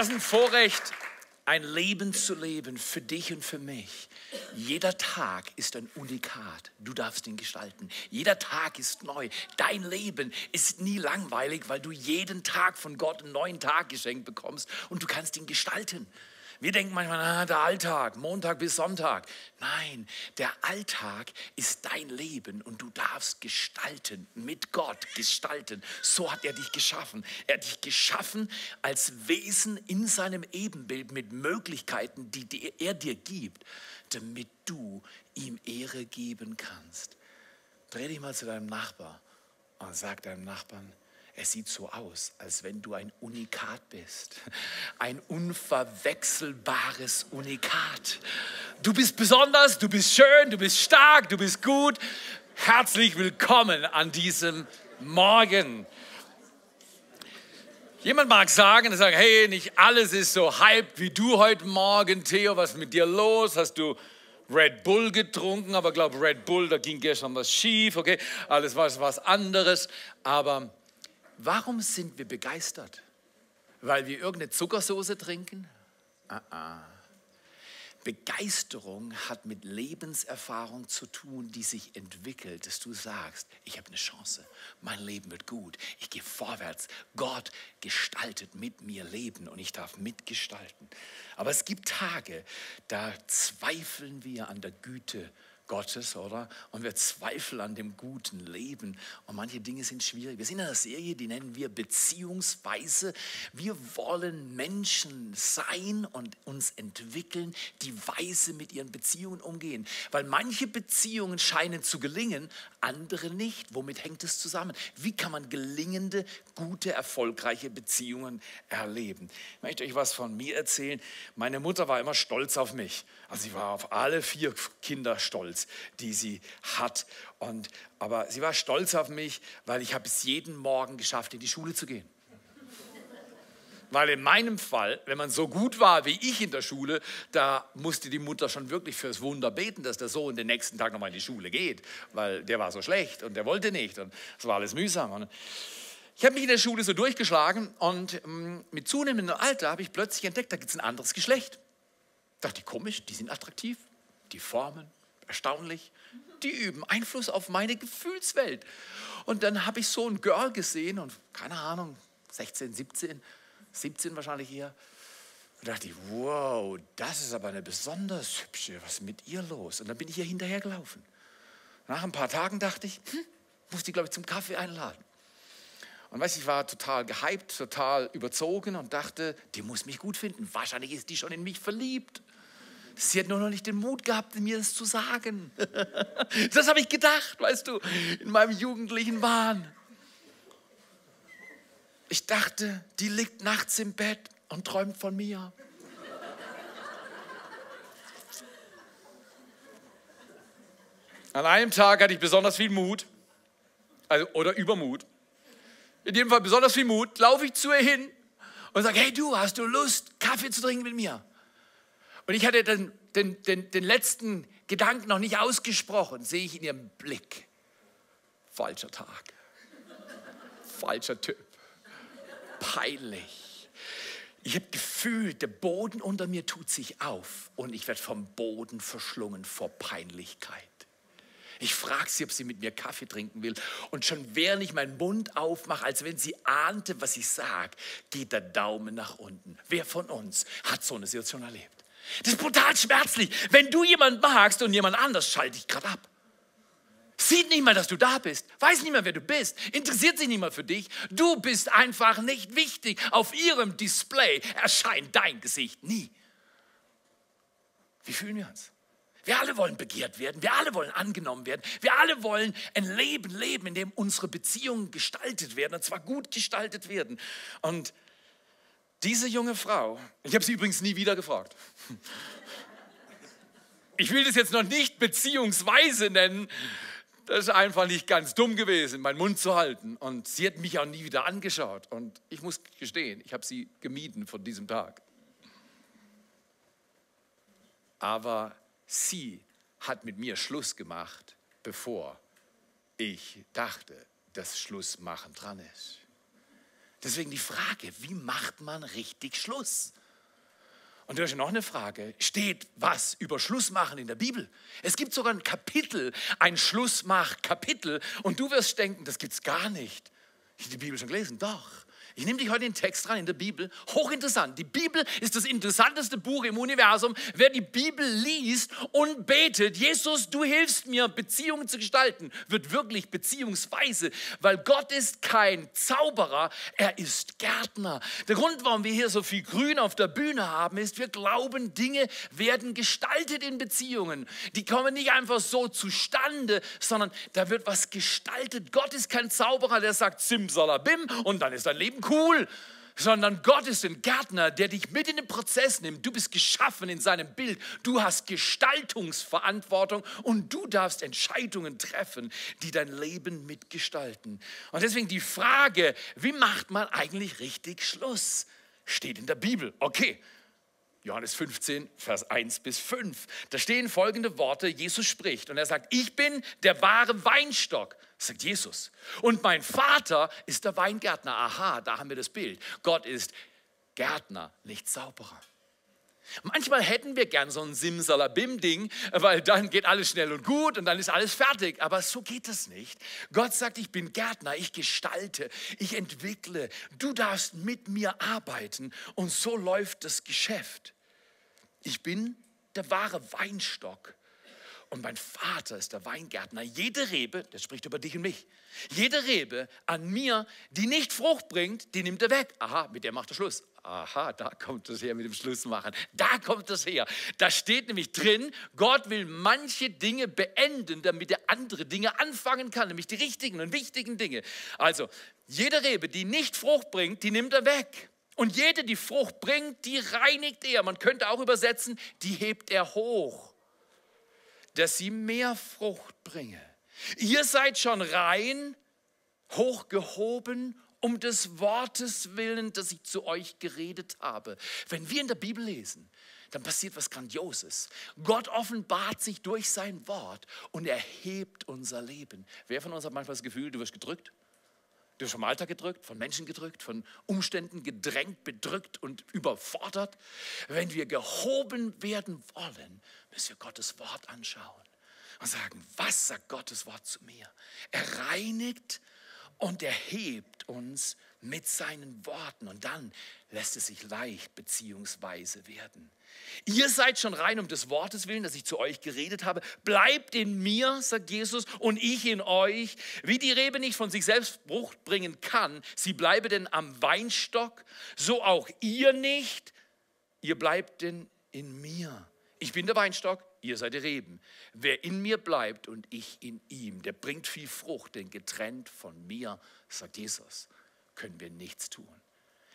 Was ein Vorrecht, ein Leben zu leben für dich und für mich. Jeder Tag ist ein Unikat. Du darfst ihn gestalten. Jeder Tag ist neu. Dein Leben ist nie langweilig, weil du jeden Tag von Gott einen neuen Tag geschenkt bekommst und du kannst ihn gestalten. Wir denken manchmal, na, der Alltag, Montag bis Sonntag. Nein, der Alltag ist dein Leben und du darfst gestalten, mit Gott gestalten. So hat er dich geschaffen. Er hat dich geschaffen als Wesen in seinem Ebenbild mit Möglichkeiten, die er dir gibt, damit du ihm Ehre geben kannst. Dreh dich mal zu deinem Nachbar und sag deinem Nachbarn, es sieht so aus, als wenn du ein Unikat bist. Ein unverwechselbares Unikat. Du bist besonders, du bist schön, du bist stark, du bist gut. Herzlich willkommen an diesem Morgen. Jemand mag sagen, sagen, hey, nicht alles ist so hyped wie du heute Morgen, Theo, was ist mit dir los? Hast du Red Bull getrunken? Aber glaube Red Bull, da ging gestern was schief, okay? Alles war was anderes. Aber Warum sind wir begeistert? Weil wir irgendeine Zuckersoße trinken? Ah, ah. Begeisterung hat mit Lebenserfahrung zu tun, die sich entwickelt, dass du sagst, ich habe eine Chance, mein Leben wird gut, ich gehe vorwärts, Gott gestaltet mit mir Leben und ich darf mitgestalten. Aber es gibt Tage, da zweifeln wir an der Güte Gottes, oder? Und wir zweifeln an dem guten Leben. Und manche Dinge sind schwierig. Wir sind in einer Serie, die nennen wir Beziehungsweise. Wir wollen Menschen sein und uns entwickeln, die weise mit ihren Beziehungen umgehen. Weil manche Beziehungen scheinen zu gelingen, andere nicht. Womit hängt es zusammen? Wie kann man gelingende, gute, erfolgreiche Beziehungen erleben? Ich möchte euch was von mir erzählen. Meine Mutter war immer stolz auf mich. Also sie war auf alle vier Kinder stolz, die sie hat. Und, aber sie war stolz auf mich, weil ich habe es jeden Morgen geschafft, in die Schule zu gehen. Weil in meinem Fall, wenn man so gut war wie ich in der Schule, da musste die Mutter schon wirklich fürs Wunder beten, dass der Sohn den nächsten Tag nochmal in die Schule geht, weil der war so schlecht und der wollte nicht und es war alles mühsam. Und ich habe mich in der Schule so durchgeschlagen und mm, mit zunehmendem Alter habe ich plötzlich entdeckt, da gibt es ein anderes Geschlecht. Dachte ich, komisch, die sind attraktiv, die formen, erstaunlich, die üben Einfluss auf meine Gefühlswelt. Und dann habe ich so ein Girl gesehen und keine Ahnung, 16, 17, 17 wahrscheinlich eher. Und dachte ich, wow, das ist aber eine besonders hübsche, was ist mit ihr los? Und dann bin ich ihr hinterhergelaufen. Nach ein paar Tagen dachte ich, hm, muss die, glaube ich, zum Kaffee einladen. Und weißt ich war total gehypt, total überzogen und dachte, die muss mich gut finden. Wahrscheinlich ist die schon in mich verliebt. Sie hat nur noch nicht den Mut gehabt, mir das zu sagen. Das habe ich gedacht, weißt du, in meinem jugendlichen Wahn. Ich dachte, die liegt nachts im Bett und träumt von mir. An einem Tag hatte ich besonders viel Mut, also, oder Übermut. In jedem Fall besonders viel Mut, laufe ich zu ihr hin und sage, hey du, hast du Lust, Kaffee zu trinken mit mir? Und ich hatte den, den, den, den letzten Gedanken noch nicht ausgesprochen, sehe ich in ihrem Blick. Falscher Tag. Falscher Typ. Peinlich. Ich habe gefühlt, der Boden unter mir tut sich auf und ich werde vom Boden verschlungen vor Peinlichkeit. Ich frage sie, ob sie mit mir Kaffee trinken will. Und schon während ich meinen Mund aufmache, als wenn sie ahnte, was ich sage, geht der Daumen nach unten. Wer von uns hat so eine Situation erlebt? Das ist brutal schmerzlich. Wenn du jemanden magst und jemand anders schalte dich gerade ab. Sieht nicht mal, dass du da bist. Weiß nicht mehr, wer du bist. Interessiert sich nicht mal für dich. Du bist einfach nicht wichtig. Auf ihrem Display erscheint dein Gesicht nie. Wie fühlen wir uns? Wir alle wollen begehrt werden. Wir alle wollen angenommen werden. Wir alle wollen ein Leben leben, in dem unsere Beziehungen gestaltet werden. Und zwar gut gestaltet werden. Und diese junge Frau, ich habe sie übrigens nie wieder gefragt. Ich will das jetzt noch nicht beziehungsweise nennen. Das ist einfach nicht ganz dumm gewesen, meinen Mund zu halten. Und sie hat mich auch nie wieder angeschaut. Und ich muss gestehen, ich habe sie gemieden von diesem Tag. Aber sie hat mit mir Schluss gemacht, bevor ich dachte, dass Schlussmachen dran ist. Deswegen die Frage, wie macht man richtig Schluss? Und da ist noch eine Frage. Steht was über Schlussmachen in der Bibel? Es gibt sogar ein Kapitel, ein Schlussmach-Kapitel. Und du wirst denken, das gibt es gar nicht. Ich habe die Bibel schon gelesen. Doch. Ich nehme dich heute den Text rein in der Bibel. Hochinteressant. Die Bibel ist das interessanteste Buch im Universum. Wer die Bibel liest und betet, Jesus, du hilfst mir, Beziehungen zu gestalten, wird wirklich beziehungsweise, weil Gott ist kein Zauberer, er ist Gärtner. Der Grund, warum wir hier so viel Grün auf der Bühne haben, ist, wir glauben, Dinge werden gestaltet in Beziehungen. Die kommen nicht einfach so zustande, sondern da wird was gestaltet. Gott ist kein Zauberer, der sagt Simsalabim und dann ist dein Leben cool sondern Gott ist ein Gärtner, der dich mit in den Prozess nimmt. Du bist geschaffen in seinem Bild. Du hast Gestaltungsverantwortung und du darfst Entscheidungen treffen, die dein Leben mitgestalten. Und deswegen die Frage, wie macht man eigentlich richtig Schluss? Steht in der Bibel. Okay. Johannes 15, Vers 1 bis 5. Da stehen folgende Worte. Jesus spricht und er sagt, ich bin der wahre Weinstock sagt Jesus. Und mein Vater ist der Weingärtner. Aha, da haben wir das Bild. Gott ist Gärtner, nicht Zauberer. Manchmal hätten wir gern so ein Simsalabim-Ding, weil dann geht alles schnell und gut und dann ist alles fertig. Aber so geht es nicht. Gott sagt, ich bin Gärtner, ich gestalte, ich entwickle. Du darfst mit mir arbeiten und so läuft das Geschäft. Ich bin der wahre Weinstock und mein Vater ist der Weingärtner. Jede Rebe, das spricht über dich und mich, jede Rebe an mir, die nicht Frucht bringt, die nimmt er weg. Aha, mit der macht er Schluss. Aha, da kommt es her mit dem Schluss machen. Da kommt es her. Da steht nämlich drin, Gott will manche Dinge beenden, damit er andere Dinge anfangen kann, nämlich die richtigen und wichtigen Dinge. Also, jede Rebe, die nicht Frucht bringt, die nimmt er weg. Und jede, die Frucht bringt, die reinigt er. Man könnte auch übersetzen, die hebt er hoch dass sie mehr Frucht bringe. Ihr seid schon rein, hochgehoben um des Wortes willen, das ich zu euch geredet habe. Wenn wir in der Bibel lesen, dann passiert was Grandioses. Gott offenbart sich durch sein Wort und erhebt unser Leben. Wer von uns hat manchmal das Gefühl, du wirst gedrückt? Du wirst vom Alltag gedrückt, von Menschen gedrückt, von Umständen gedrängt, bedrückt und überfordert. Wenn wir gehoben werden wollen, müssen wir Gottes Wort anschauen und sagen, was sagt Gottes Wort zu mir? Er reinigt und erhebt uns mit seinen Worten und dann lässt es sich leicht beziehungsweise werden. Ihr seid schon rein um des Wortes willen, dass ich zu euch geredet habe. Bleibt in mir, sagt Jesus, und ich in euch. Wie die Rebe nicht von sich selbst Frucht bringen kann, sie bleibe denn am Weinstock, so auch ihr nicht. Ihr bleibt denn in mir. Ich bin der Weinstock, ihr seid die Reben. Wer in mir bleibt und ich in ihm, der bringt viel Frucht, denn getrennt von mir, sagt Jesus, können wir nichts tun.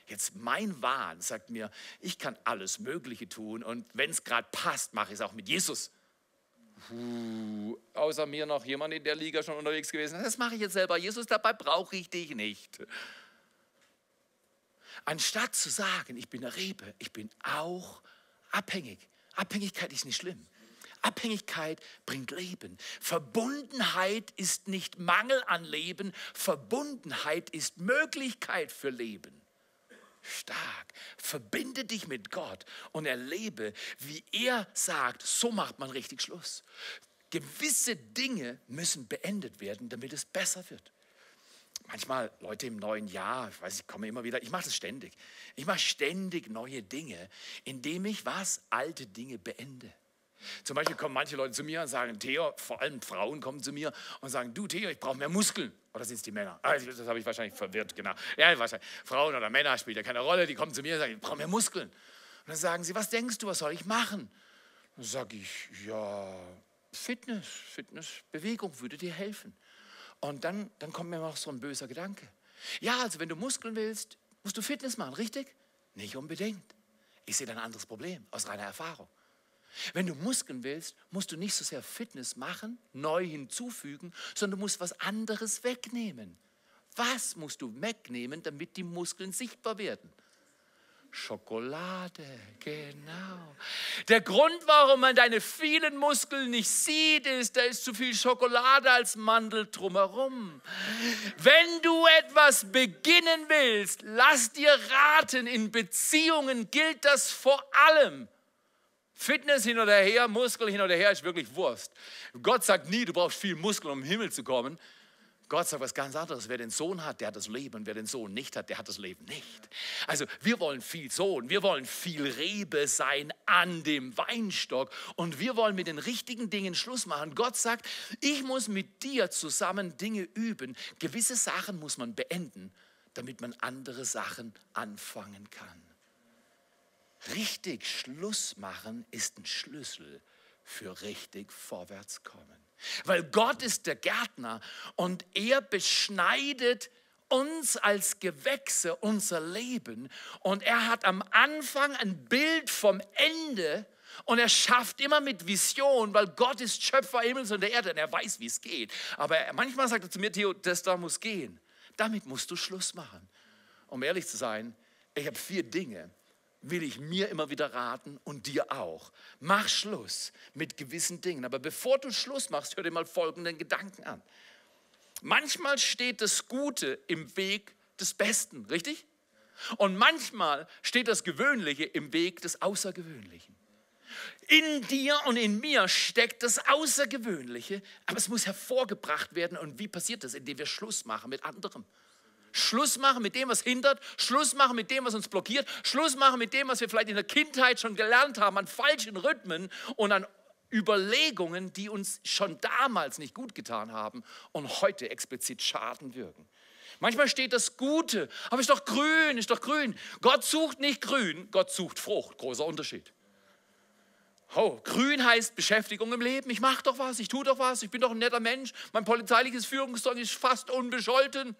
Jetzt mein Wahn sagt mir, ich kann alles Mögliche tun und wenn es gerade passt, mache ich es auch mit Jesus. Puh, außer mir noch jemand in der Liga schon unterwegs gewesen. Das mache ich jetzt selber. Jesus, dabei brauche ich dich nicht. Anstatt zu sagen, ich bin eine Rebe, ich bin auch abhängig. Abhängigkeit ist nicht schlimm. Abhängigkeit bringt Leben. Verbundenheit ist nicht Mangel an Leben, Verbundenheit ist Möglichkeit für Leben. Stark. Verbinde dich mit Gott und erlebe, wie er sagt, so macht man richtig Schluss. Gewisse Dinge müssen beendet werden, damit es besser wird manchmal Leute im neuen Jahr, ich weiß, ich komme immer wieder, ich mache das ständig. Ich mache ständig neue Dinge, indem ich was? Alte Dinge beende. Zum Beispiel kommen manche Leute zu mir und sagen, Theo, vor allem Frauen kommen zu mir und sagen, du Theo, ich brauche mehr Muskeln. Oder sind es die Männer? Ah, das habe ich wahrscheinlich verwirrt, genau. Ja, wahrscheinlich. Frauen oder Männer spielt ja keine Rolle, die kommen zu mir und sagen, ich brauche mehr Muskeln. Und dann sagen sie, was denkst du, was soll ich machen? Dann sage ich, ja, Fitness, Fitness, Bewegung würde dir helfen. Und dann, dann kommt mir noch so ein böser Gedanke. Ja, also wenn du Muskeln willst, musst du Fitness machen, richtig? Nicht unbedingt. Ich sehe da ein anderes Problem aus reiner Erfahrung. Wenn du Muskeln willst, musst du nicht so sehr Fitness machen, neu hinzufügen, sondern du musst was anderes wegnehmen. Was musst du wegnehmen, damit die Muskeln sichtbar werden? Schokolade, genau. Der Grund, warum man deine vielen Muskeln nicht sieht, ist, da ist zu viel Schokolade als Mandel drumherum. Wenn du etwas beginnen willst, lass dir raten, in Beziehungen gilt das vor allem. Fitness hin oder her, Muskel hin oder her ist wirklich Wurst. Gott sagt nie, du brauchst viel Muskel, um im Himmel zu kommen. Gott sagt was ganz anderes. Wer den Sohn hat, der hat das Leben. Wer den Sohn nicht hat, der hat das Leben nicht. Also wir wollen viel Sohn, wir wollen viel Rebe sein an dem Weinstock und wir wollen mit den richtigen Dingen Schluss machen. Gott sagt, ich muss mit dir zusammen Dinge üben. Gewisse Sachen muss man beenden, damit man andere Sachen anfangen kann. Richtig Schluss machen ist ein Schlüssel für richtig Vorwärtskommen. Weil Gott ist der Gärtner und er beschneidet uns als Gewächse unser Leben. Und er hat am Anfang ein Bild vom Ende und er schafft immer mit Vision, weil Gott ist Schöpfer Himmels und der Erde und er weiß, wie es geht. Aber manchmal sagt er zu mir, Theo, das da muss gehen. Damit musst du Schluss machen. Um ehrlich zu sein, ich habe vier Dinge, will ich mir immer wieder raten und dir auch. Mach Schluss mit gewissen Dingen. Aber bevor du Schluss machst, hör dir mal folgenden Gedanken an. Manchmal steht das Gute im Weg des Besten, richtig? Und manchmal steht das Gewöhnliche im Weg des Außergewöhnlichen. In dir und in mir steckt das Außergewöhnliche, aber es muss hervorgebracht werden. Und wie passiert das? Indem wir Schluss machen mit anderem. Schluss machen mit dem, was hindert, Schluss machen mit dem, was uns blockiert, Schluss machen mit dem, was wir vielleicht in der Kindheit schon gelernt haben, an falschen Rhythmen und an Überlegungen, die uns schon damals nicht gut getan haben und heute explizit Schaden wirken. Manchmal steht das Gute, aber ist doch grün, ist doch grün. Gott sucht nicht grün, Gott sucht Frucht. Großer Unterschied. Oh, grün heißt Beschäftigung im Leben. Ich mache doch was, ich tue doch was, ich bin doch ein netter Mensch. Mein polizeiliches Führungszeug ist fast unbescholten.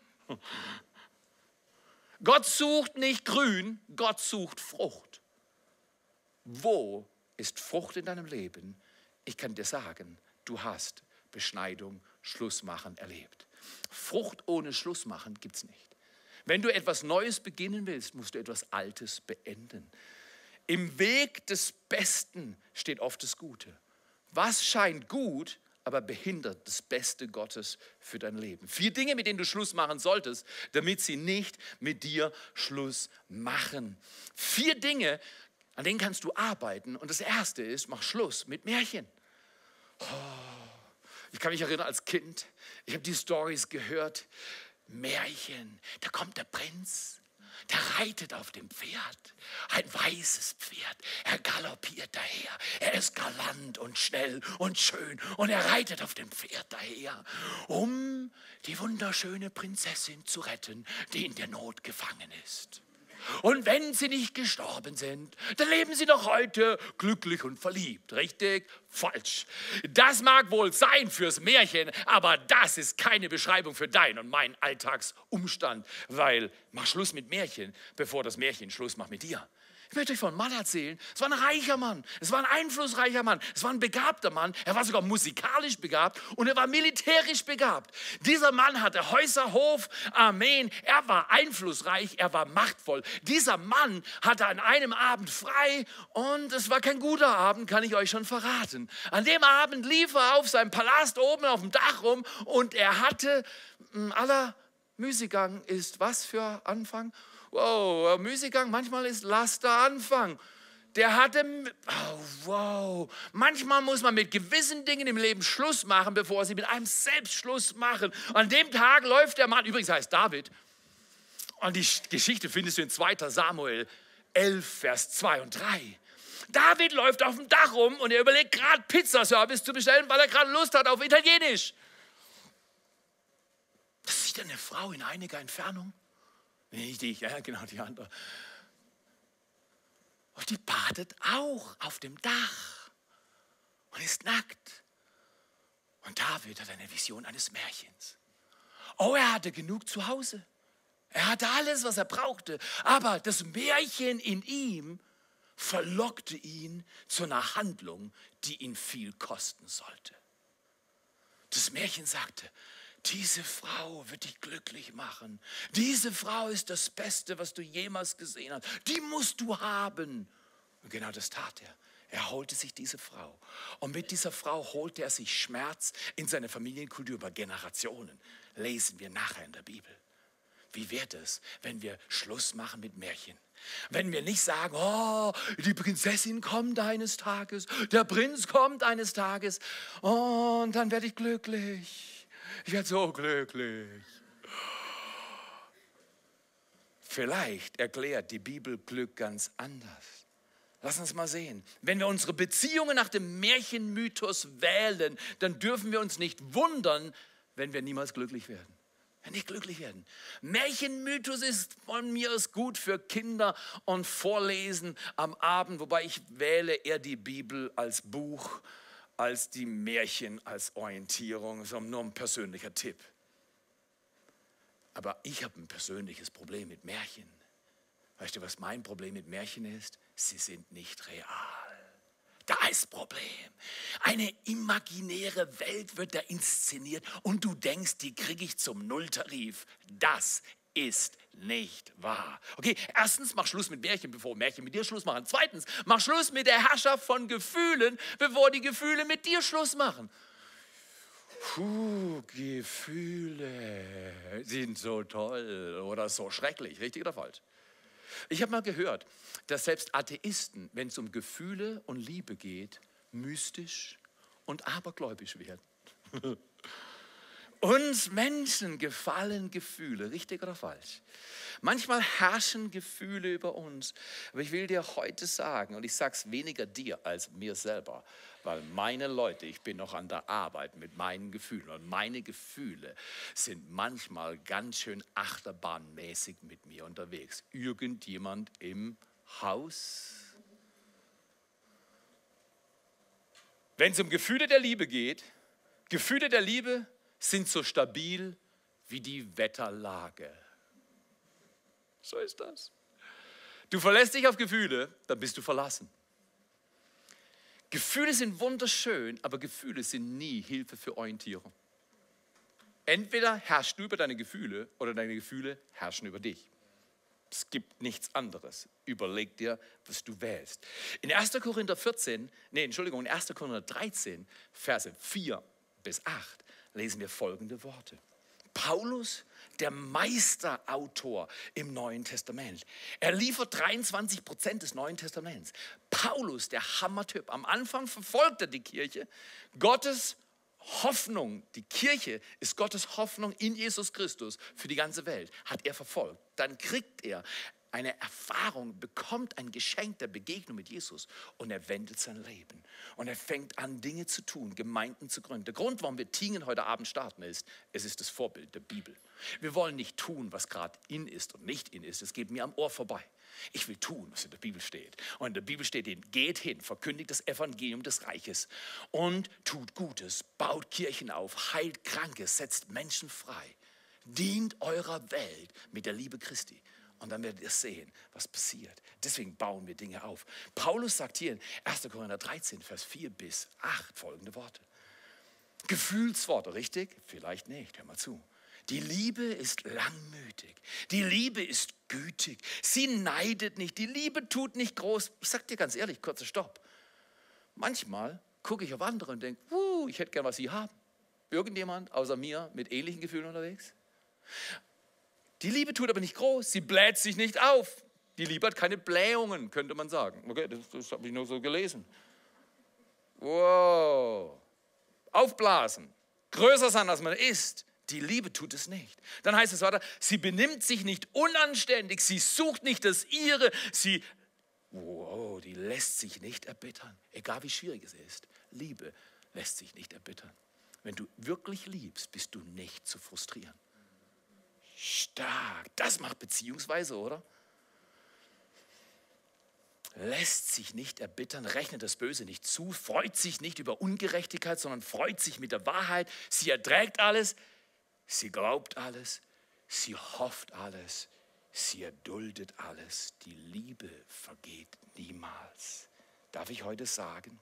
Gott sucht nicht grün, Gott sucht Frucht. Wo ist Frucht in deinem Leben? Ich kann dir sagen, du hast Beschneidung, Schlussmachen erlebt. Frucht ohne Schlussmachen gibt es nicht. Wenn du etwas Neues beginnen willst, musst du etwas Altes beenden. Im Weg des Besten steht oft das Gute. Was scheint gut, aber behindert das Beste Gottes für dein Leben. Vier Dinge, mit denen du Schluss machen solltest, damit sie nicht mit dir Schluss machen. Vier Dinge, an denen kannst du arbeiten. Und das erste ist, mach Schluss mit Märchen. Oh, ich kann mich erinnern als Kind, ich habe die Stories gehört. Märchen, da kommt der Prinz, der reitet auf dem Pferd, ein weißes Pferd. Er galoppiert daher. Er ist galant und schnell und schön und er reitet auf dem Pferd daher, um die wunderschöne Prinzessin zu retten, die in der Not gefangen ist. Und wenn sie nicht gestorben sind, dann leben sie doch heute glücklich und verliebt. Richtig? Falsch. Das mag wohl sein fürs Märchen, aber das ist keine Beschreibung für dein und mein Alltagsumstand, weil mach Schluss mit Märchen, bevor das Märchen Schluss macht mit dir. Ich möchte euch von einem Mann erzählen. Es war ein reicher Mann. Es war ein einflussreicher Mann. Es war ein begabter Mann. Er war sogar musikalisch begabt und er war militärisch begabt. Dieser Mann hatte Häuser, Hof, Armeen. Er war einflussreich. Er war machtvoll. Dieser Mann hatte an einem Abend frei und es war kein guter Abend, kann ich euch schon verraten. An dem Abend lief er auf seinem Palast oben auf dem Dach rum und er hatte aller Müßiggang ist was für Anfang? Wow, Müßiggang, manchmal ist Laster Anfang. Der hatte, oh, wow, manchmal muss man mit gewissen Dingen im Leben Schluss machen, bevor sie mit einem selbst Schluss machen. An dem Tag läuft der Mann, übrigens heißt David, und die Geschichte findest du in 2 Samuel 11, Vers 2 und 3. David läuft auf dem Dach rum und er überlegt gerade Pizzaservice zu bestellen, weil er gerade Lust hat auf Italienisch. Das sieht eine Frau in einiger Entfernung. Nicht ich, ja, genau die andere. Und die badet auch auf dem Dach und ist nackt. Und David hat eine Vision eines Märchens. Oh, er hatte genug zu Hause. Er hatte alles, was er brauchte. Aber das Märchen in ihm verlockte ihn zu einer Handlung, die ihn viel kosten sollte. Das Märchen sagte, diese Frau wird dich glücklich machen. Diese Frau ist das Beste, was du jemals gesehen hast. Die musst du haben. Und genau das tat er. Er holte sich diese Frau. Und mit dieser Frau holte er sich Schmerz in seine Familienkultur über Generationen. Lesen wir nachher in der Bibel. Wie wird es, wenn wir Schluss machen mit Märchen? Wenn wir nicht sagen, oh, die Prinzessin kommt eines Tages, der Prinz kommt eines Tages und dann werde ich glücklich. Ich werde so glücklich. Vielleicht erklärt die Bibel Glück ganz anders. Lass uns mal sehen. Wenn wir unsere Beziehungen nach dem Märchenmythos wählen, dann dürfen wir uns nicht wundern, wenn wir niemals glücklich werden. Wenn nicht glücklich werden. Märchenmythos ist von mir aus gut für Kinder und Vorlesen am Abend, wobei ich wähle eher die Bibel als Buch, als die Märchen als Orientierung, so nur ein persönlicher Tipp. Aber ich habe ein persönliches Problem mit Märchen. Weißt du, was mein Problem mit Märchen ist? Sie sind nicht real. Da ist Problem. Eine imaginäre Welt wird da inszeniert und du denkst, die kriege ich zum Nulltarif. Das ist nicht wahr. Okay, erstens, mach Schluss mit Märchen, bevor Märchen mit dir Schluss machen. Zweitens, mach Schluss mit der Herrschaft von Gefühlen, bevor die Gefühle mit dir Schluss machen. Puh, Gefühle sind so toll oder so schrecklich, richtig oder falsch? Ich habe mal gehört, dass selbst Atheisten, wenn es um Gefühle und Liebe geht, mystisch und abergläubisch werden. Uns Menschen gefallen Gefühle, richtig oder falsch? Manchmal herrschen Gefühle über uns. Aber ich will dir heute sagen, und ich sage es weniger dir als mir selber, weil meine Leute, ich bin noch an der Arbeit mit meinen Gefühlen und meine Gefühle sind manchmal ganz schön achterbahnmäßig mit mir unterwegs. Irgendjemand im Haus? Wenn es um Gefühle der Liebe geht, Gefühle der Liebe sind so stabil wie die Wetterlage. So ist das. Du verlässt dich auf Gefühle, dann bist du verlassen. Gefühle sind wunderschön, aber Gefühle sind nie Hilfe für Orientierung. Entweder herrschst du über deine Gefühle oder deine Gefühle herrschen über dich. Es gibt nichts anderes. Überleg dir, was du wählst. In 1. Korinther 14, nee, Entschuldigung, in 1. Korinther 13, Verse 4 bis 8 lesen wir folgende Worte. Paulus, der Meisterautor im Neuen Testament. Er liefert 23 Prozent des Neuen Testaments. Paulus, der Hammertyp. Am Anfang verfolgt er die Kirche. Gottes Hoffnung, die Kirche ist Gottes Hoffnung in Jesus Christus für die ganze Welt, hat er verfolgt. Dann kriegt er eine Erfahrung, bekommt ein Geschenk der Begegnung mit Jesus und er wendet sein Leben. Und er fängt an, Dinge zu tun, Gemeinden zu gründen. Der Grund, warum wir Tingen heute Abend starten, ist, es ist das Vorbild der Bibel. Wir wollen nicht tun, was gerade in ist und nicht in ist. Es geht mir am Ohr vorbei. Ich will tun, was in der Bibel steht. Und in der Bibel steht, geht hin, verkündigt das Evangelium des Reiches und tut Gutes, baut Kirchen auf, heilt Kranke, setzt Menschen frei, dient eurer Welt mit der Liebe Christi. Und dann werdet ihr sehen, was passiert. Deswegen bauen wir Dinge auf. Paulus sagt hier in 1. Korinther 13, Vers 4 bis 8 folgende Worte. Gefühlsworte, richtig? Vielleicht nicht, hör mal zu. Die Liebe ist langmütig. Die Liebe ist gütig. Sie neidet nicht. Die Liebe tut nicht groß. Ich sag dir ganz ehrlich, kurzer Stopp. Manchmal gucke ich auf andere und denke, uh, ich hätte gern, was sie haben. Irgendjemand außer mir mit ähnlichen Gefühlen unterwegs? Die Liebe tut aber nicht groß, sie bläht sich nicht auf. Die Liebe hat keine Blähungen, könnte man sagen. Okay, das, das habe ich nur so gelesen. Wow. Aufblasen, größer sein, als man ist. Die Liebe tut es nicht. Dann heißt es weiter, sie benimmt sich nicht unanständig, sie sucht nicht das ihre, sie, wow, die lässt sich nicht erbittern, egal wie schwierig es ist. Liebe lässt sich nicht erbittern. Wenn du wirklich liebst, bist du nicht zu frustrieren. Stark. Das macht Beziehungsweise, oder? Lässt sich nicht erbittern, rechnet das Böse nicht zu, freut sich nicht über Ungerechtigkeit, sondern freut sich mit der Wahrheit. Sie erträgt alles, sie glaubt alles, sie hofft alles, sie erduldet alles. Die Liebe vergeht niemals. Darf ich heute sagen,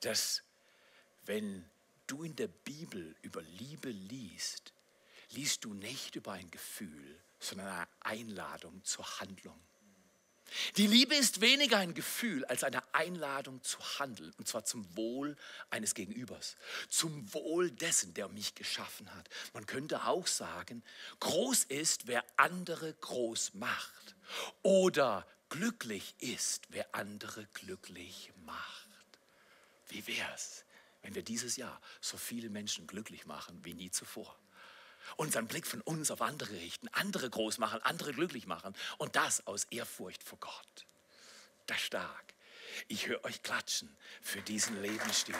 dass wenn du in der Bibel über Liebe liest, liest du nicht über ein Gefühl, sondern eine Einladung zur Handlung. Die Liebe ist weniger ein Gefühl als eine Einladung zu handeln, und zwar zum Wohl eines Gegenübers, zum Wohl dessen, der mich geschaffen hat. Man könnte auch sagen, groß ist, wer andere groß macht, oder glücklich ist, wer andere glücklich macht. Wie wäre es, wenn wir dieses Jahr so viele Menschen glücklich machen wie nie zuvor? Unseren Blick von uns auf andere richten, andere groß machen, andere glücklich machen und das aus Ehrfurcht vor Gott. Das stark. Ich höre euch klatschen für diesen Lebensstil.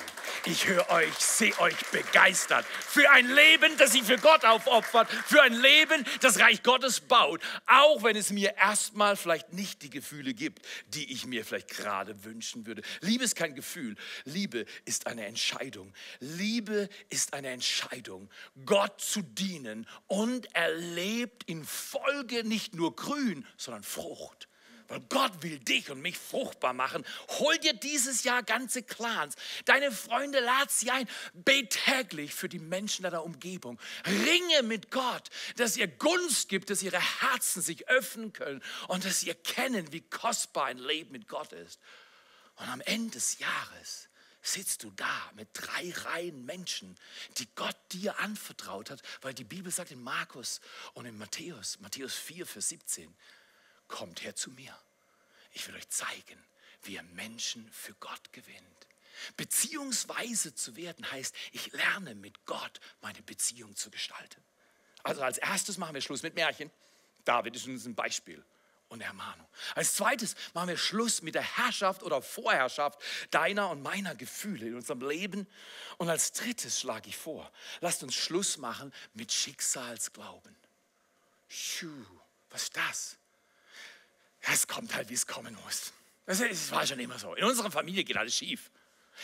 Ich höre euch, sehe euch begeistert für ein Leben, das sich für Gott aufopfert, für ein Leben, das Reich Gottes baut, auch wenn es mir erstmal vielleicht nicht die Gefühle gibt, die ich mir vielleicht gerade wünschen würde. Liebe ist kein Gefühl, Liebe ist eine Entscheidung. Liebe ist eine Entscheidung, Gott zu dienen und erlebt in Folge nicht nur Grün, sondern Frucht. Weil Gott will dich und mich fruchtbar machen. Hol dir dieses Jahr ganze Clans. Deine Freunde lad sie ein. Bet täglich für die Menschen deiner Umgebung. Ringe mit Gott, dass ihr Gunst gibt, dass ihre Herzen sich öffnen können und dass sie erkennen, wie kostbar ein Leben mit Gott ist. Und am Ende des Jahres sitzt du da mit drei Reihen Menschen, die Gott dir anvertraut hat, weil die Bibel sagt in Markus und in Matthäus, Matthäus 4, Vers 17, kommt her zu mir. Ich will euch zeigen, wie ihr Menschen für Gott gewinnt. Beziehungsweise zu werden heißt, ich lerne mit Gott meine Beziehung zu gestalten. Also als erstes machen wir Schluss mit Märchen. David ist uns ein Beispiel und Ermahnung. Als zweites machen wir Schluss mit der Herrschaft oder Vorherrschaft deiner und meiner Gefühle in unserem Leben. Und als drittes schlage ich vor, lasst uns Schluss machen mit Schicksalsglauben. Schuh, was ist das? Es kommt halt, wie es kommen muss. Das, war schon immer so. In unserer Familie geht alles schief.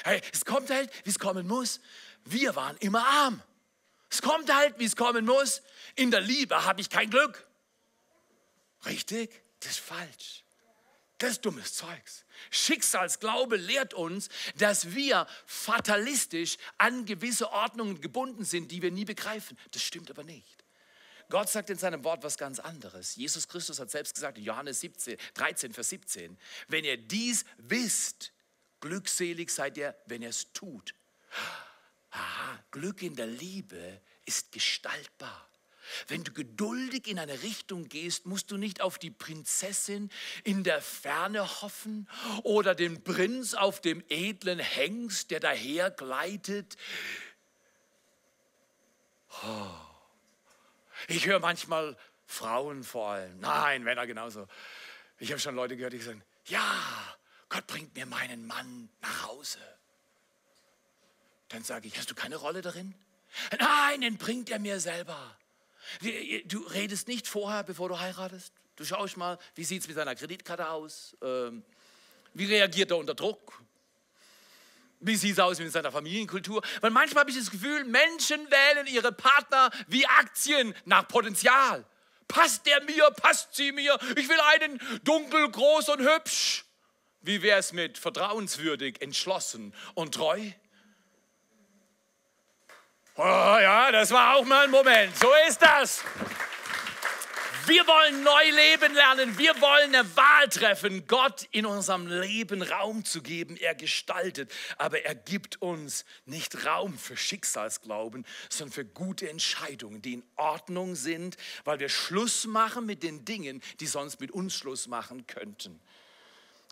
Hey, es kommt halt, wie es kommen muss. Wir waren immer arm. Es kommt halt, wie es kommen muss. In der Liebe habe ich kein Glück. Richtig? Das ist falsch. Das ist dummes Zeugs. Schicksalsglaube lehrt uns, dass wir fatalistisch an gewisse Ordnungen gebunden sind, die wir nie begreifen. Das stimmt aber nicht. Gott sagt in seinem Wort was ganz anderes. Jesus Christus hat selbst gesagt in Johannes 17, 13, Vers 17, wenn ihr dies wisst, glückselig seid ihr, wenn ihr es tut. Aha, Glück in der Liebe ist gestaltbar. Wenn du geduldig in eine Richtung gehst, musst du nicht auf die Prinzessin in der Ferne hoffen oder den Prinz auf dem edlen Hengst, der daher gleitet. Oh. Ich höre manchmal Frauen vor allem, nein, Männer genauso. Ich habe schon Leute gehört, die sagen, ja, Gott bringt mir meinen Mann nach Hause. Dann sage ich, hast du keine Rolle darin? Nein, den bringt er mir selber. Du redest nicht vorher, bevor du heiratest. Du schaust mal, wie sieht es mit seiner Kreditkarte aus? Ähm, wie reagiert er unter Druck? Wie sieht es aus mit seiner Familienkultur? Weil manchmal habe ich das Gefühl, Menschen wählen ihre Partner wie Aktien nach Potenzial. Passt der mir, passt sie mir? Ich will einen dunkel, groß und hübsch. Wie wäre es mit vertrauenswürdig, entschlossen und treu? Oh ja, das war auch mal ein Moment. So ist das. Wir wollen neu leben lernen. Wir wollen eine Wahl treffen, Gott in unserem Leben Raum zu geben. Er gestaltet, aber er gibt uns nicht Raum für Schicksalsglauben, sondern für gute Entscheidungen, die in Ordnung sind, weil wir Schluss machen mit den Dingen, die sonst mit uns Schluss machen könnten.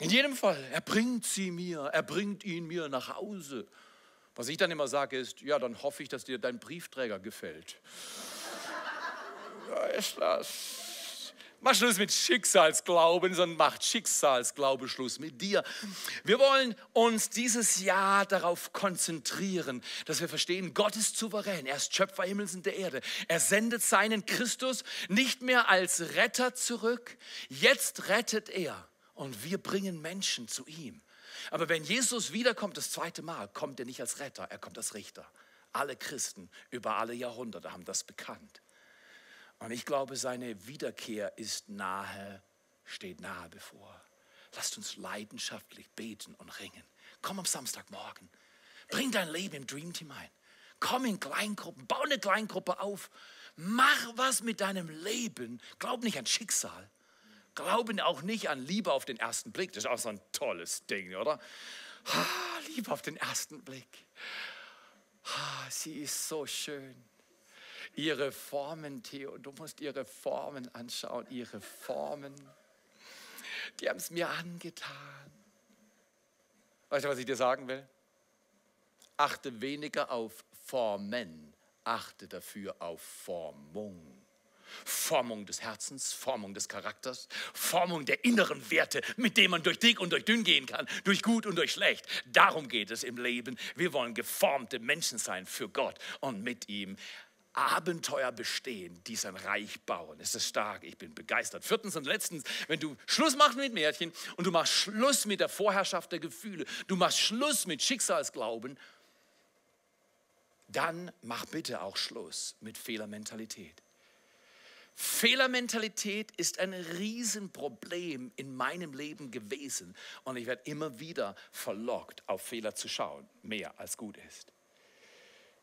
In jedem Fall, er bringt sie mir, er bringt ihn mir nach Hause. Was ich dann immer sage ist, ja, dann hoffe ich, dass dir dein Briefträger gefällt. Ja, ist das. Mach Schluss mit Schicksalsglauben, sondern macht Schicksalsglaube Schluss mit dir. Wir wollen uns dieses Jahr darauf konzentrieren, dass wir verstehen, Gott ist souverän. Er ist Schöpfer Himmels und der Erde. Er sendet seinen Christus nicht mehr als Retter zurück. Jetzt rettet er und wir bringen Menschen zu ihm. Aber wenn Jesus wiederkommt das zweite Mal, kommt er nicht als Retter, er kommt als Richter. Alle Christen über alle Jahrhunderte haben das bekannt. Und ich glaube, seine Wiederkehr ist nahe, steht nahe bevor. Lasst uns leidenschaftlich beten und ringen. Komm am Samstagmorgen. Bring dein Leben im Dream Team ein. Komm in Kleingruppen, bau eine Kleingruppe auf. Mach was mit deinem Leben. Glaub nicht an Schicksal. Glauben auch nicht an Liebe auf den ersten Blick. Das ist auch so ein tolles Ding, oder? Ah, Liebe auf den ersten Blick. Ah, sie ist so schön. Ihre Formen, Theo, du musst ihre Formen anschauen, ihre Formen. Die haben es mir angetan. Weißt du, was ich dir sagen will? Achte weniger auf Formen, achte dafür auf Formung. Formung des Herzens, Formung des Charakters, Formung der inneren Werte, mit denen man durch dick und durch dünn gehen kann, durch gut und durch schlecht. Darum geht es im Leben. Wir wollen geformte Menschen sein für Gott und mit ihm Abenteuer bestehen, die sein Reich bauen. Es ist stark, ich bin begeistert. Viertens und letztens, wenn du Schluss machst mit Märchen und du machst Schluss mit der Vorherrschaft der Gefühle, du machst Schluss mit Schicksalsglauben, dann mach bitte auch Schluss mit Fehlermentalität. Fehlermentalität ist ein Riesenproblem in meinem Leben gewesen und ich werde immer wieder verlockt, auf Fehler zu schauen, mehr als gut ist.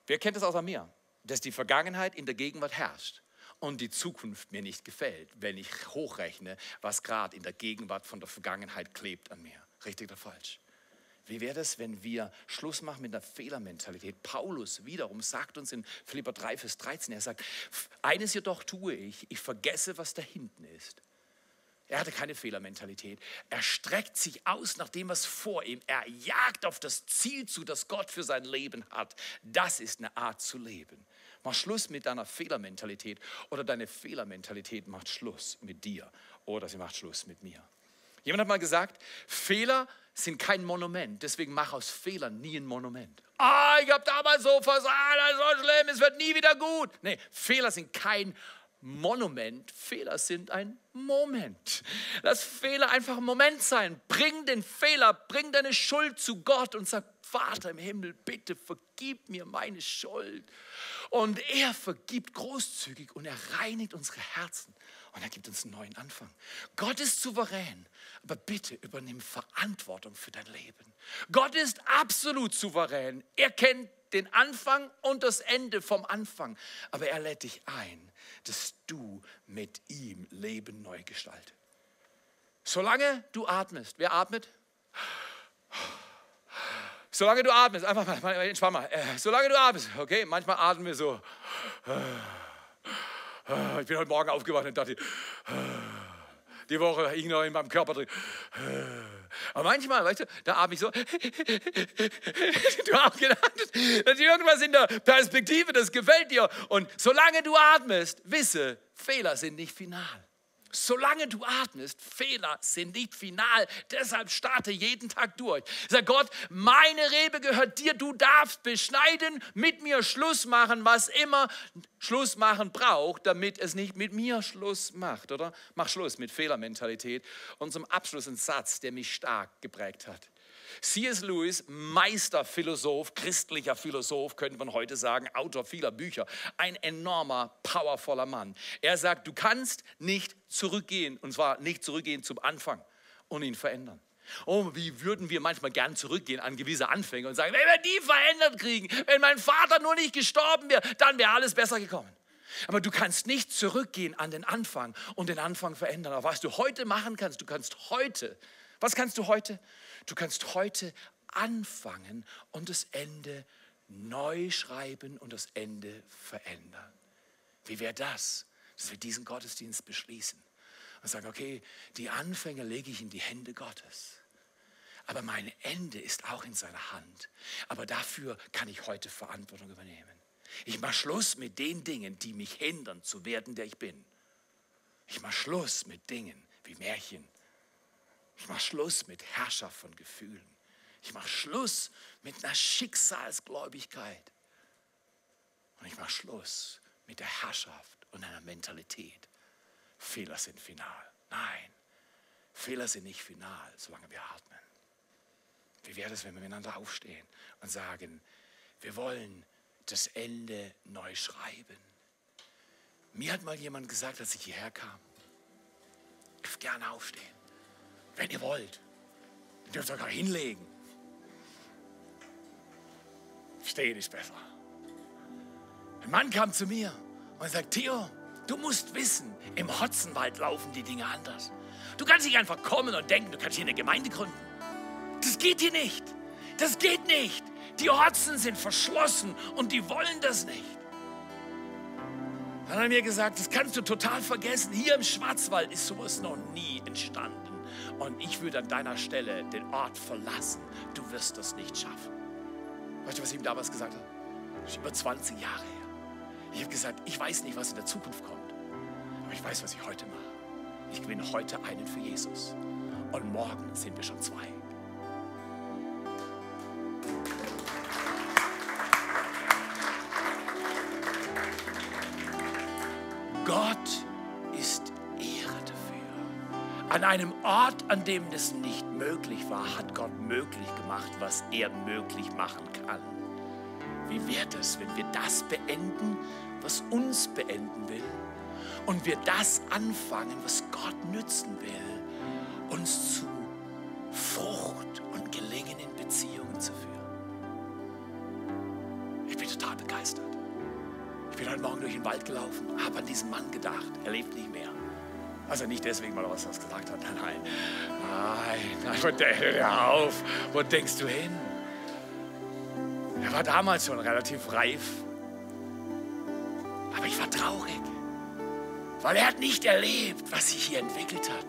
Wer kennt das außer mir? Dass die Vergangenheit in der Gegenwart herrscht und die Zukunft mir nicht gefällt, wenn ich hochrechne, was gerade in der Gegenwart von der Vergangenheit klebt an mir. Richtig oder falsch? Wie wäre es, wenn wir Schluss machen mit einer Fehlermentalität? Paulus wiederum sagt uns in Philipper 3, Vers 13, er sagt, eines jedoch tue ich, ich vergesse, was da hinten ist er hatte keine Fehlermentalität. Er streckt sich aus nach dem, was vor ihm. Er jagt auf das Ziel zu, das Gott für sein Leben hat. Das ist eine Art zu leben. Mach Schluss mit deiner Fehlermentalität oder deine Fehlermentalität macht Schluss mit dir oder sie macht Schluss mit mir. Jemand hat mal gesagt, Fehler sind kein Monument, deswegen mach aus Fehlern nie ein Monument. Ah, ich habe damals so versagt, das ist so schlimm, es wird nie wieder gut. Nee, Fehler sind kein Monument. Monument. Fehler sind ein Moment. Lass Fehler einfach ein Moment sein. Bring den Fehler, bring deine Schuld zu Gott und sag, Vater im Himmel, bitte vergib mir meine Schuld. Und er vergibt großzügig und er reinigt unsere Herzen und er gibt uns einen neuen Anfang. Gott ist souverän, aber bitte übernimm Verantwortung für dein Leben. Gott ist absolut souverän. Er kennt den Anfang und das Ende vom Anfang. Aber er lädt dich ein, dass du mit ihm Leben neu gestaltest. Solange du atmest, wer atmet? Solange du atmest, einfach mal, entspann mal. Äh, solange du atmest, okay? Manchmal atmen wir so. Ich bin heute Morgen aufgewacht und dachte, die Woche hing noch in meinem Körper drin. Aber manchmal, weißt du, da atme ich so. du hast gedacht, dass irgendwas in der Perspektive, das gefällt dir. Und solange du atmest, wisse, Fehler sind nicht final. Solange du atmest, Fehler sind nicht final. Deshalb starte jeden Tag durch. Sag Gott, meine Rebe gehört dir. Du darfst beschneiden, mit mir Schluss machen, was immer Schluss machen braucht, damit es nicht mit mir Schluss macht. Oder mach Schluss mit Fehlermentalität. Und zum Abschluss ein Satz, der mich stark geprägt hat. C.S. Lewis, Meisterphilosoph, christlicher Philosoph, könnte man heute sagen, Autor vieler Bücher, ein enormer, powervoller Mann. Er sagt, du kannst nicht zurückgehen, und zwar nicht zurückgehen zum Anfang und ihn verändern. Oh, wie würden wir manchmal gern zurückgehen an gewisse Anfänge und sagen, wenn wir die verändert kriegen, wenn mein Vater nur nicht gestorben wäre, dann wäre alles besser gekommen. Aber du kannst nicht zurückgehen an den Anfang und den Anfang verändern. Aber was du heute machen kannst, du kannst heute, was kannst du heute? Du kannst heute anfangen und das Ende neu schreiben und das Ende verändern. Wie wäre das, dass wir diesen Gottesdienst beschließen und sagen, okay, die Anfänge lege ich in die Hände Gottes. Aber mein Ende ist auch in seiner Hand. Aber dafür kann ich heute Verantwortung übernehmen. Ich mache Schluss mit den Dingen, die mich hindern zu werden, der ich bin. Ich mache Schluss mit Dingen wie Märchen, ich mache Schluss mit Herrschaft von Gefühlen. Ich mache Schluss mit einer Schicksalsgläubigkeit. Und ich mache Schluss mit der Herrschaft und einer Mentalität. Fehler sind final. Nein, Fehler sind nicht final, solange wir atmen. Wie wäre es, wenn wir miteinander aufstehen und sagen, wir wollen das Ende neu schreiben? Mir hat mal jemand gesagt, als ich hierher kam, ich darf gerne aufstehen wenn ihr wollt. Ihr dürft sogar hinlegen. Stehen ist besser. Ein Mann kam zu mir und sagt, Theo, du musst wissen, im Hotzenwald laufen die Dinge anders. Du kannst nicht einfach kommen und denken, du kannst hier eine Gemeinde gründen. Das geht hier nicht. Das geht nicht. Die Hotzen sind verschlossen und die wollen das nicht. Dann hat er mir gesagt, das kannst du total vergessen. Hier im Schwarzwald ist sowas noch nie entstanden. Und ich würde an deiner Stelle den Ort verlassen. Du wirst das nicht schaffen. Weißt du, was ich ihm damals gesagt habe? Das ist über 20 Jahre her. Ich habe gesagt, ich weiß nicht, was in der Zukunft kommt. Aber ich weiß, was ich heute mache. Ich gewinne heute einen für Jesus. Und morgen sind wir schon zwei. An einem Ort, an dem das nicht möglich war, hat Gott möglich gemacht, was er möglich machen kann. Wie wäre es, wenn wir das beenden, was uns beenden will? Und wir das anfangen, was Gott nützen will, uns zu Frucht und Gelingen in Beziehungen zu führen. Ich bin total begeistert. Ich bin heute Morgen durch den Wald gelaufen, habe an diesen Mann gedacht. Er lebt nicht mehr. Also nicht deswegen, weil er was gesagt hat. Nein, nein, nein. Hör auf. Wo denkst du hin? Er war damals schon relativ reif. Aber ich war traurig. Weil er hat nicht erlebt, was sich hier entwickelt hat.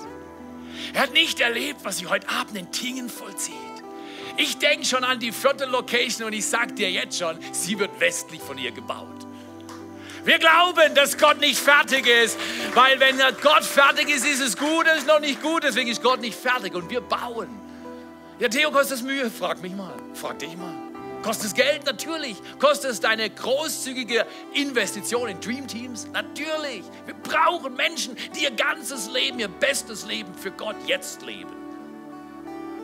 Er hat nicht erlebt, was sich heute Abend in Tingen vollzieht. Ich denke schon an die vierte Location und ich sage dir jetzt schon, sie wird westlich von ihr gebaut. Wir glauben, dass Gott nicht fertig ist, weil wenn Gott fertig ist, ist es gut, es ist noch nicht gut, deswegen ist Gott nicht fertig und wir bauen. Ja, Theo, kostet es Mühe? Frag mich mal, frag dich mal. Kostet es Geld? Natürlich. Kostet es deine großzügige Investition in Dream Teams? Natürlich. Wir brauchen Menschen, die ihr ganzes Leben, ihr bestes Leben für Gott jetzt leben.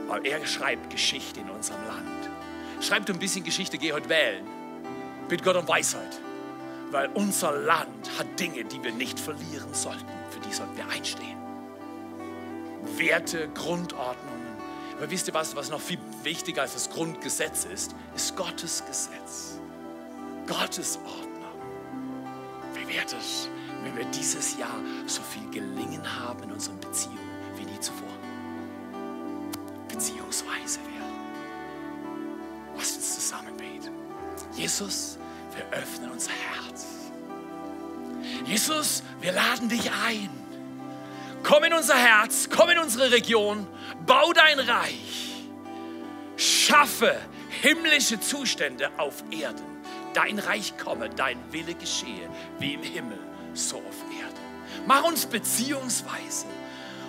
Weil er schreibt Geschichte in unserem Land. Schreibt ein bisschen Geschichte, geh heute wählen. Bitte Gott um Weisheit weil unser Land hat Dinge, die wir nicht verlieren sollten. Für die sollten wir einstehen. Werte, Grundordnungen. Aber wisst ihr was, was noch viel wichtiger als das Grundgesetz ist, ist Gottes Gesetz. Gottes Ordnung. Wie wäre es, wenn wir dieses Jahr so viel Gelingen haben in unseren Beziehungen wie nie zuvor? Beziehungsweise werden. Lasst uns zusammen beten. Jesus, wir öffnen unser Herz. Jesus, wir laden dich ein. Komm in unser Herz, komm in unsere Region, bau dein Reich, schaffe himmlische Zustände auf Erden. Dein Reich komme, dein Wille geschehe, wie im Himmel, so auf Erden. Mach uns beziehungsweise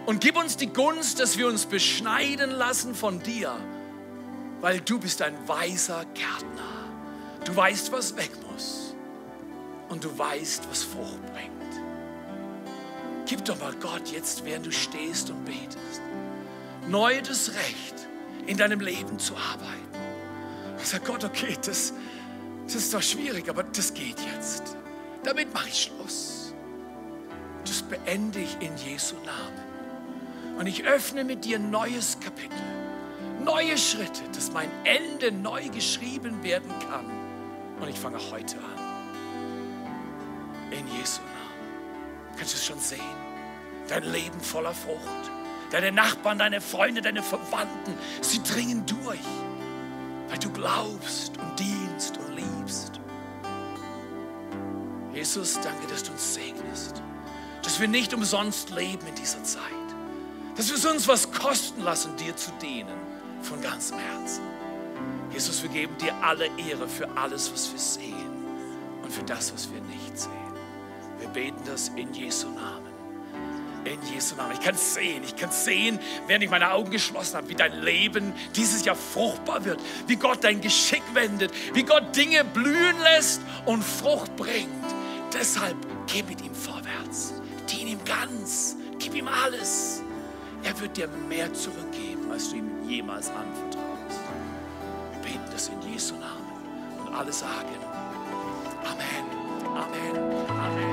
und gib uns die Gunst, dass wir uns beschneiden lassen von dir, weil du bist ein weiser Gärtner. Du weißt, was weg muss. Und du weißt, was Frucht bringt. Gib doch mal Gott jetzt, während du stehst und betest, neu das Recht, in deinem Leben zu arbeiten. Und sag Gott, okay, das, das ist doch schwierig, aber das geht jetzt. Damit mache ich Schluss. Das beende ich in Jesu Namen. Und ich öffne mit dir ein neues Kapitel, neue Schritte, dass mein Ende neu geschrieben werden kann und ich fange heute an. In Jesu Namen. Kannst du es schon sehen? Dein Leben voller Frucht. Deine Nachbarn, deine Freunde, deine Verwandten, sie dringen durch, weil du glaubst und dienst und liebst. Jesus, danke, dass du uns segnest, dass wir nicht umsonst leben in dieser Zeit, dass wir es uns was kosten lassen, dir zu dienen von ganzem Herzen. Jesus, wir geben dir alle Ehre für alles, was wir sehen und für das, was wir nicht sehen. Wir beten das in Jesu Namen. In Jesu Namen. Ich kann es sehen, ich kann es sehen, während ich meine Augen geschlossen habe, wie dein Leben dieses Jahr fruchtbar wird, wie Gott dein Geschick wendet, wie Gott Dinge blühen lässt und Frucht bringt. Deshalb geh mit ihm vorwärts, dien ihm ganz, gib ihm alles. Er wird dir mehr zurückgeben, als du ihm jemals anvertraust beten das in Jesu Namen. Und alle sagen Amen. Amen.